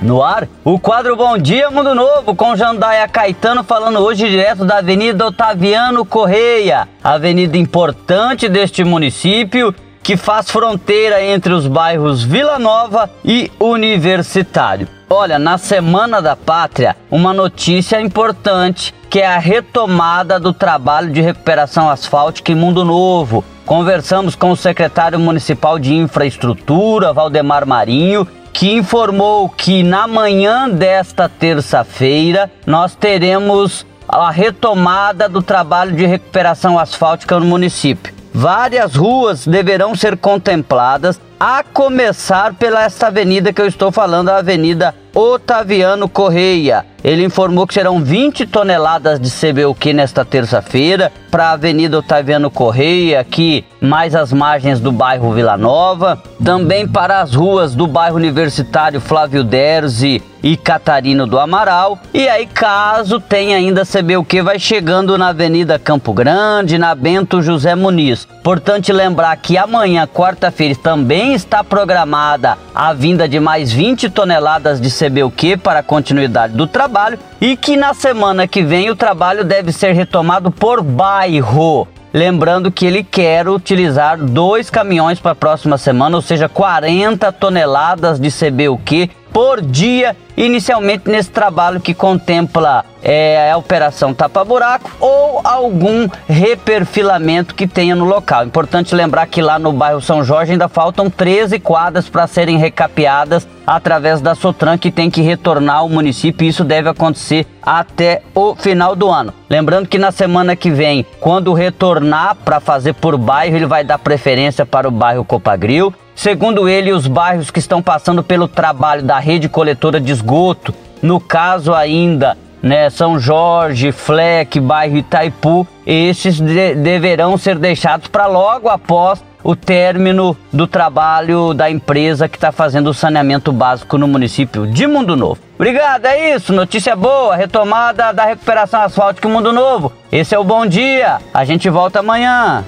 No ar, o quadro Bom Dia Mundo Novo com Jandaia Caetano falando hoje direto da Avenida Otaviano Correia, avenida importante deste município que faz fronteira entre os bairros Vila Nova e Universitário. Olha, na Semana da Pátria, uma notícia importante que é a retomada do trabalho de recuperação asfáltica em Mundo Novo. Conversamos com o secretário municipal de infraestrutura, Valdemar Marinho, que informou que na manhã desta terça-feira nós teremos a retomada do trabalho de recuperação asfáltica no município. Várias ruas deverão ser contempladas, a começar pela esta avenida que eu estou falando, a Avenida Otaviano Correia. Ele informou que serão 20 toneladas de CBUQ nesta terça-feira para a Avenida Otaviano Correia, aqui mais as margens do bairro Vila Nova, também para as ruas do bairro Universitário Flávio Derzi e Catarino do Amaral. E aí, caso tenha ainda CBUQ, vai chegando na Avenida Campo Grande, na Bento José Muniz. Importante lembrar que amanhã, quarta-feira, também está programada a vinda de mais 20 toneladas de CBUQ para a continuidade do trabalho e que na semana que vem o trabalho deve ser retomado por bairro. Lembrando que ele quer utilizar dois caminhões para a próxima semana, ou seja, 40 toneladas de CBUQ por dia, inicialmente nesse trabalho que contempla é, a operação tapa-buraco ou algum reperfilamento que tenha no local. Importante lembrar que lá no bairro São Jorge ainda faltam 13 quadras para serem recapeadas através da Sotran que tem que retornar ao município e isso deve acontecer até o final do ano. Lembrando que na semana que vem, quando retornar para fazer por bairro, ele vai dar preferência para o bairro Copagril Segundo ele, os bairros que estão passando pelo trabalho da rede coletora de esgoto, no caso ainda, né, São Jorge, Fleck, bairro Itaipu, esses de deverão ser deixados para logo após o término do trabalho da empresa que está fazendo o saneamento básico no município de Mundo Novo. Obrigado, é isso. Notícia boa, retomada da recuperação asfáltica Mundo Novo. Esse é o Bom Dia. A gente volta amanhã.